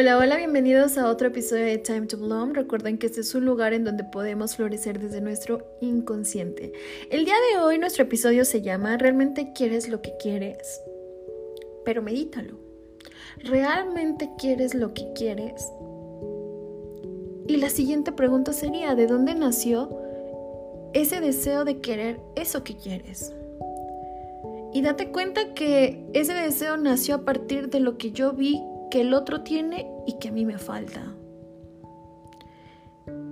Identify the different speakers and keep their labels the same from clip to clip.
Speaker 1: Hola, hola, bienvenidos a otro episodio de Time to Bloom. Recuerden que este es un lugar en donde podemos florecer desde nuestro inconsciente. El día de hoy nuestro episodio se llama ¿Realmente quieres lo que quieres? Pero medítalo. ¿Realmente quieres lo que quieres? Y la siguiente pregunta sería, ¿de dónde nació ese deseo de querer eso que quieres? Y date cuenta que ese deseo nació a partir de lo que yo vi que el otro tiene y que a mí me falta.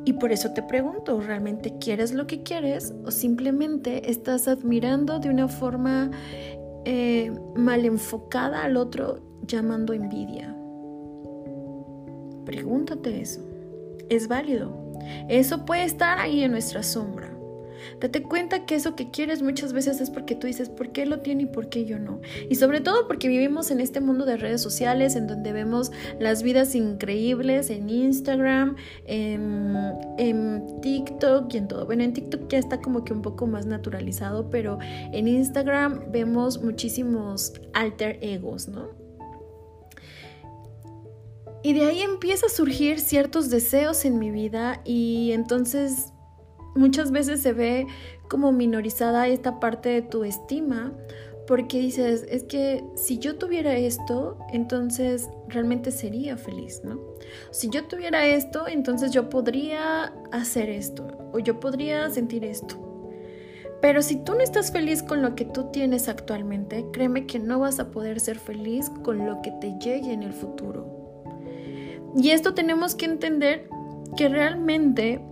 Speaker 1: Y por eso te pregunto, ¿realmente quieres lo que quieres o simplemente estás admirando de una forma eh, mal enfocada al otro llamando envidia? Pregúntate eso. Es válido. Eso puede estar ahí en nuestra sombra. Date cuenta que eso que quieres muchas veces es porque tú dices, ¿por qué lo tiene y por qué yo no? Y sobre todo porque vivimos en este mundo de redes sociales en donde vemos las vidas increíbles en Instagram, en, en TikTok y en todo. Bueno, en TikTok ya está como que un poco más naturalizado, pero en Instagram vemos muchísimos alter egos, ¿no? Y de ahí empieza a surgir ciertos deseos en mi vida y entonces muchas veces se ve como minorizada esta parte de tu estima porque dices, es que si yo tuviera esto, entonces realmente sería feliz, ¿no? Si yo tuviera esto, entonces yo podría hacer esto o yo podría sentir esto. Pero si tú no estás feliz con lo que tú tienes actualmente, créeme que no vas a poder ser feliz con lo que te llegue en el futuro. Y esto tenemos que entender que realmente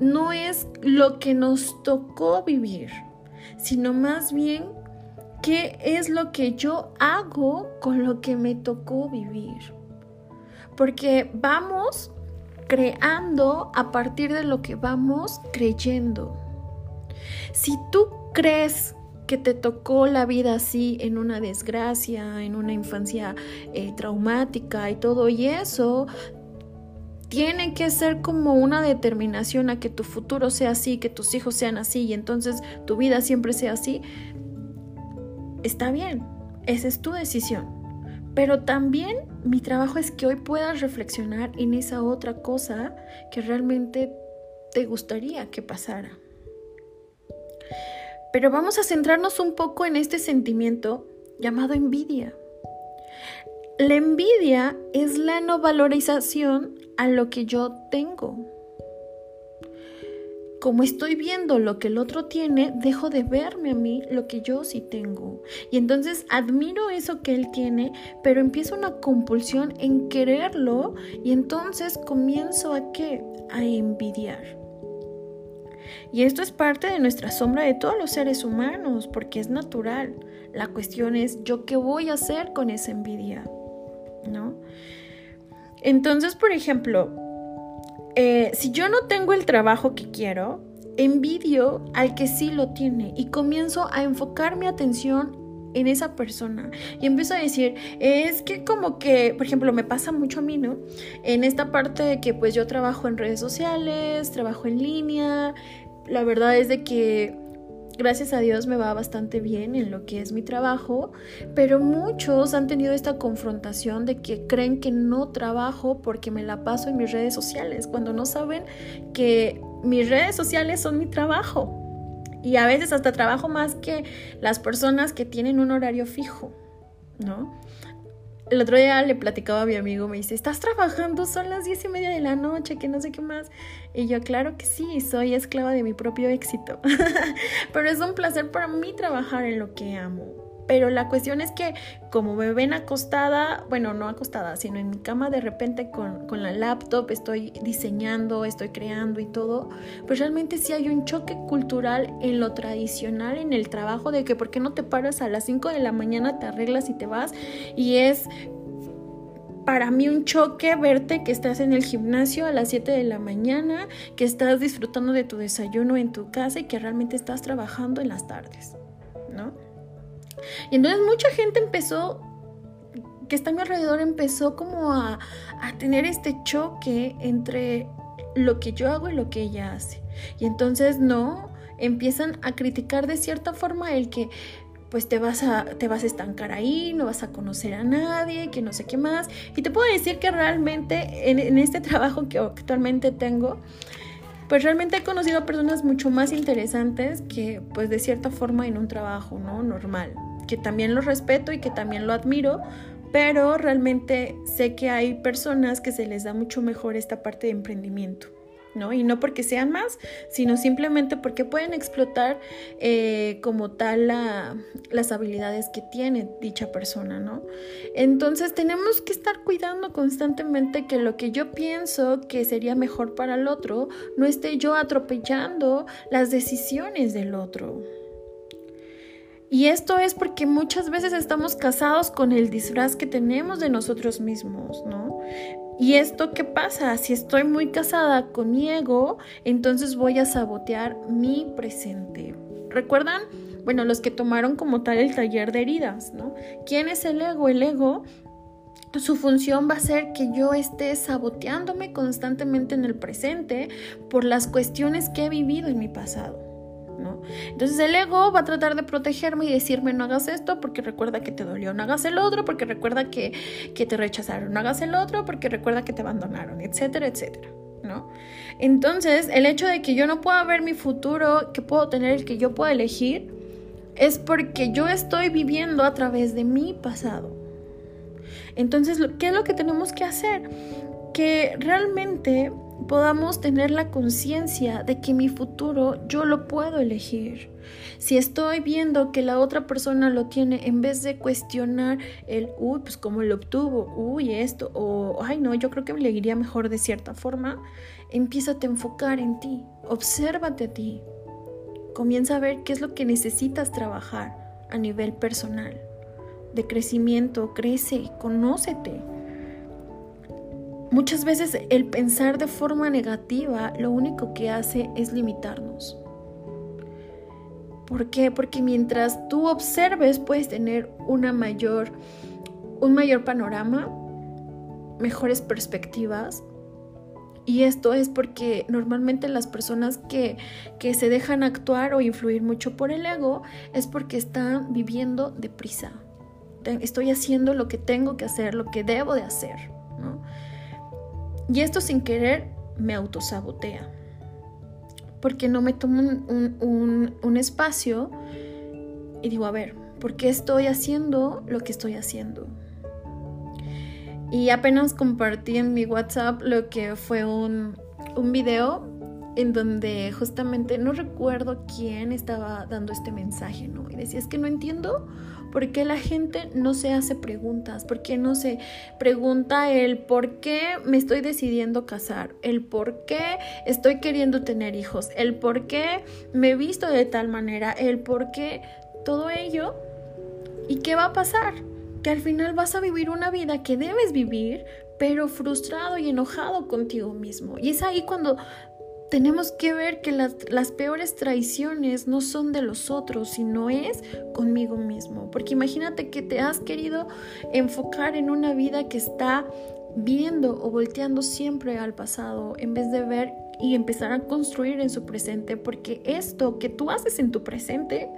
Speaker 1: no es lo que nos tocó vivir, sino más bien qué es lo que yo hago con lo que me tocó vivir. Porque vamos creando a partir de lo que vamos creyendo. Si tú crees que te tocó la vida así en una desgracia, en una infancia eh, traumática y todo y eso, tiene que ser como una determinación a que tu futuro sea así, que tus hijos sean así y entonces tu vida siempre sea así, está bien, esa es tu decisión. Pero también mi trabajo es que hoy puedas reflexionar en esa otra cosa que realmente te gustaría que pasara. Pero vamos a centrarnos un poco en este sentimiento llamado envidia. La envidia es la no valorización a lo que yo tengo. Como estoy viendo lo que el otro tiene, dejo de verme a mí lo que yo sí tengo. Y entonces admiro eso que él tiene, pero empiezo una compulsión en quererlo y entonces comienzo a qué? A envidiar. Y esto es parte de nuestra sombra de todos los seres humanos, porque es natural. La cuestión es, ¿yo qué voy a hacer con esa envidia? Entonces, por ejemplo, eh, si yo no tengo el trabajo que quiero, envidio al que sí lo tiene y comienzo a enfocar mi atención en esa persona y empiezo a decir, es que como que, por ejemplo, me pasa mucho a mí, ¿no? En esta parte de que pues yo trabajo en redes sociales, trabajo en línea, la verdad es de que gracias a Dios me va bastante bien en lo que es mi trabajo, pero muchos han tenido esta confrontación de que creen que no trabajo porque me la paso en mis redes sociales, cuando no saben que mis redes sociales son mi trabajo. Y a veces hasta trabajo más que las personas que tienen un horario fijo, ¿no? El otro día le platicaba a mi amigo, me dice, ¿estás trabajando? Son las diez y media de la noche, que no sé qué más. Y yo, claro que sí, soy esclava de mi propio éxito. Pero es un placer para mí trabajar en lo que amo. Pero la cuestión es que como me ven acostada, bueno, no acostada, sino en mi cama de repente con, con, la laptop, estoy diseñando, estoy creando y todo, pues realmente sí hay un choque cultural en lo tradicional, en el trabajo, de que por qué no te paras a las 5 de la mañana, te arreglas y te vas. Y es para mí un choque verte que estás en el gimnasio a las 7 de la mañana, que estás disfrutando de tu desayuno en tu casa y que realmente estás trabajando en las tardes, ¿no? Y entonces mucha gente empezó, que está a mi alrededor, empezó como a, a tener este choque entre lo que yo hago y lo que ella hace. Y entonces no, empiezan a criticar de cierta forma el que pues te vas a te vas a estancar ahí, no vas a conocer a nadie, que no sé qué más. Y te puedo decir que realmente en, en este trabajo que actualmente tengo, pues realmente he conocido a personas mucho más interesantes que pues de cierta forma en un trabajo, ¿no? Normal, que también lo respeto y que también lo admiro, pero realmente sé que hay personas que se les da mucho mejor esta parte de emprendimiento. ¿no? Y no porque sean más, sino simplemente porque pueden explotar eh, como tal las habilidades que tiene dicha persona, ¿no? Entonces tenemos que estar cuidando constantemente que lo que yo pienso que sería mejor para el otro, no esté yo atropellando las decisiones del otro. Y esto es porque muchas veces estamos casados con el disfraz que tenemos de nosotros mismos, ¿no? ¿Y esto qué pasa? Si estoy muy casada con mi ego, entonces voy a sabotear mi presente. ¿Recuerdan? Bueno, los que tomaron como tal el taller de heridas, ¿no? ¿Quién es el ego? El ego su función va a ser que yo esté saboteándome constantemente en el presente por las cuestiones que he vivido en mi pasado. Entonces el ego va a tratar de protegerme y decirme no hagas esto porque recuerda que te dolió, no hagas el otro porque recuerda que, que te rechazaron, no hagas el otro porque recuerda que te abandonaron, etcétera, etcétera. ¿no? Entonces, el hecho de que yo no pueda ver mi futuro, que puedo tener, que yo pueda elegir, es porque yo estoy viviendo a través de mi pasado. Entonces, ¿qué es lo que tenemos que hacer? Que realmente podamos tener la conciencia de que mi futuro yo lo puedo elegir. Si estoy viendo que la otra persona lo tiene, en vez de cuestionar el, uy, pues cómo lo obtuvo, uy, esto, o, ay, no, yo creo que le iría mejor de cierta forma, empieza a enfocar en ti, obsérvate a ti, comienza a ver qué es lo que necesitas trabajar a nivel personal, de crecimiento, crece, conócete Muchas veces el pensar de forma negativa lo único que hace es limitarnos. ¿Por qué? Porque mientras tú observes puedes tener una mayor, un mayor panorama, mejores perspectivas. Y esto es porque normalmente las personas que, que se dejan actuar o influir mucho por el ego es porque están viviendo deprisa. Estoy haciendo lo que tengo que hacer, lo que debo de hacer. ¿no? Y esto sin querer me autosabotea. Porque no me tomo un, espacio y digo, a ver, ¿por qué estoy haciendo lo que estoy haciendo? Y apenas compartí en mi WhatsApp lo que fue un, un video en donde justamente no recuerdo quién estaba dando este mensaje, ¿no? Y decía, es que no entiendo por qué la gente no se hace preguntas, por qué no se pregunta el por qué me estoy decidiendo casar, el por qué estoy queriendo tener hijos, el por qué me he visto de tal manera, el por qué todo ello. ¿Y qué va a pasar? Que al final vas a vivir una vida que debes vivir, pero frustrado y enojado contigo mismo. Y es ahí cuando tenemos que ver que las, peores traiciones no son de los otros, sino es conmigo mismo. Porque imagínate que te has querido enfocar en una vida que está viendo o volteando siempre al pasado en vez de ver y empezar a construir en su presente, porque esto que tú haces en tu presente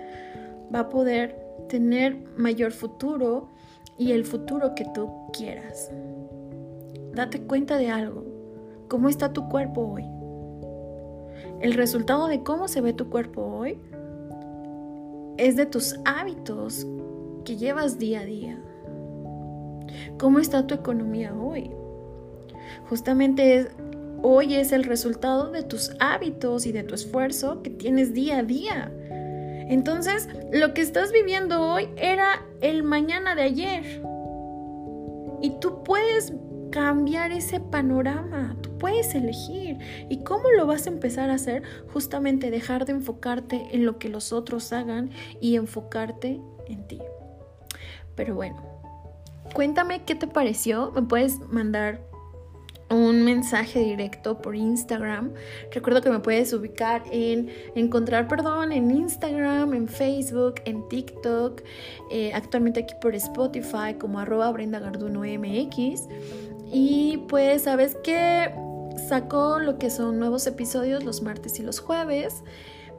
Speaker 1: va a poder tener mayor futuro y el futuro que tú quieras. Date cuenta de algo. ¿Cómo está tu cuerpo hoy? El resultado de cómo se ve tu cuerpo hoy es de tus hábitos que llevas día a día. ¿Cómo está tu economía hoy? Justamente hoy es el resultado de tus hábitos y de tu esfuerzo que tienes día a día. Entonces, lo que estás viviendo hoy era el mañana de ayer. Y tú puedes cambiar ese panorama. Tú puedes elegir. ¿Y cómo lo vas a empezar a hacer? Justamente dejar de enfocarte en lo que los otros hagan y enfocarte en ti. Pero bueno, cuéntame qué te pareció. Me puedes mandar un mensaje directo por Instagram. Recuerdo que me puedes ubicar en encontrar perdón en Instagram, en Facebook, en TikTok, eh, actualmente aquí por Spotify como arroba Brenda Garduno MX. Y pues sabes que saco lo que son nuevos episodios los martes y los jueves.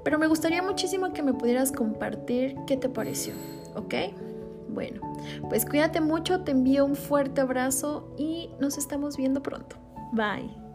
Speaker 1: Pero me gustaría muchísimo que me pudieras compartir qué te pareció, ¿ok? Bueno, pues cuídate mucho, te envío un fuerte abrazo y nos estamos viendo pronto. Bye.